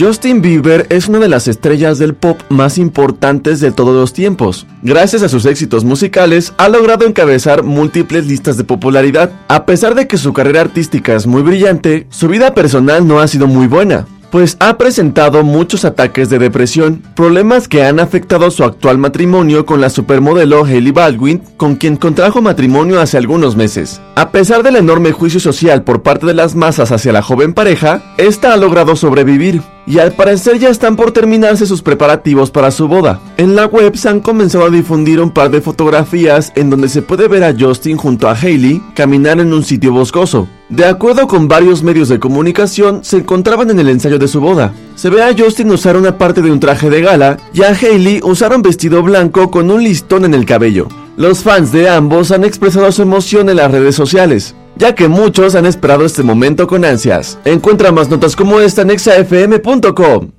Justin Bieber es una de las estrellas del pop más importantes de todos los tiempos. Gracias a sus éxitos musicales, ha logrado encabezar múltiples listas de popularidad. A pesar de que su carrera artística es muy brillante, su vida personal no ha sido muy buena pues ha presentado muchos ataques de depresión, problemas que han afectado su actual matrimonio con la supermodelo Hailey Baldwin, con quien contrajo matrimonio hace algunos meses. A pesar del enorme juicio social por parte de las masas hacia la joven pareja, esta ha logrado sobrevivir, y al parecer ya están por terminarse sus preparativos para su boda. En la web se han comenzado a difundir un par de fotografías en donde se puede ver a Justin junto a Hailey caminar en un sitio boscoso. De acuerdo con varios medios de comunicación, se encontraban en el ensayo de su boda. Se ve a Justin usar una parte de un traje de gala y a Hailey usar un vestido blanco con un listón en el cabello. Los fans de ambos han expresado su emoción en las redes sociales ya que muchos han esperado este momento con ansias. Encuentra más notas como esta en exafm.com.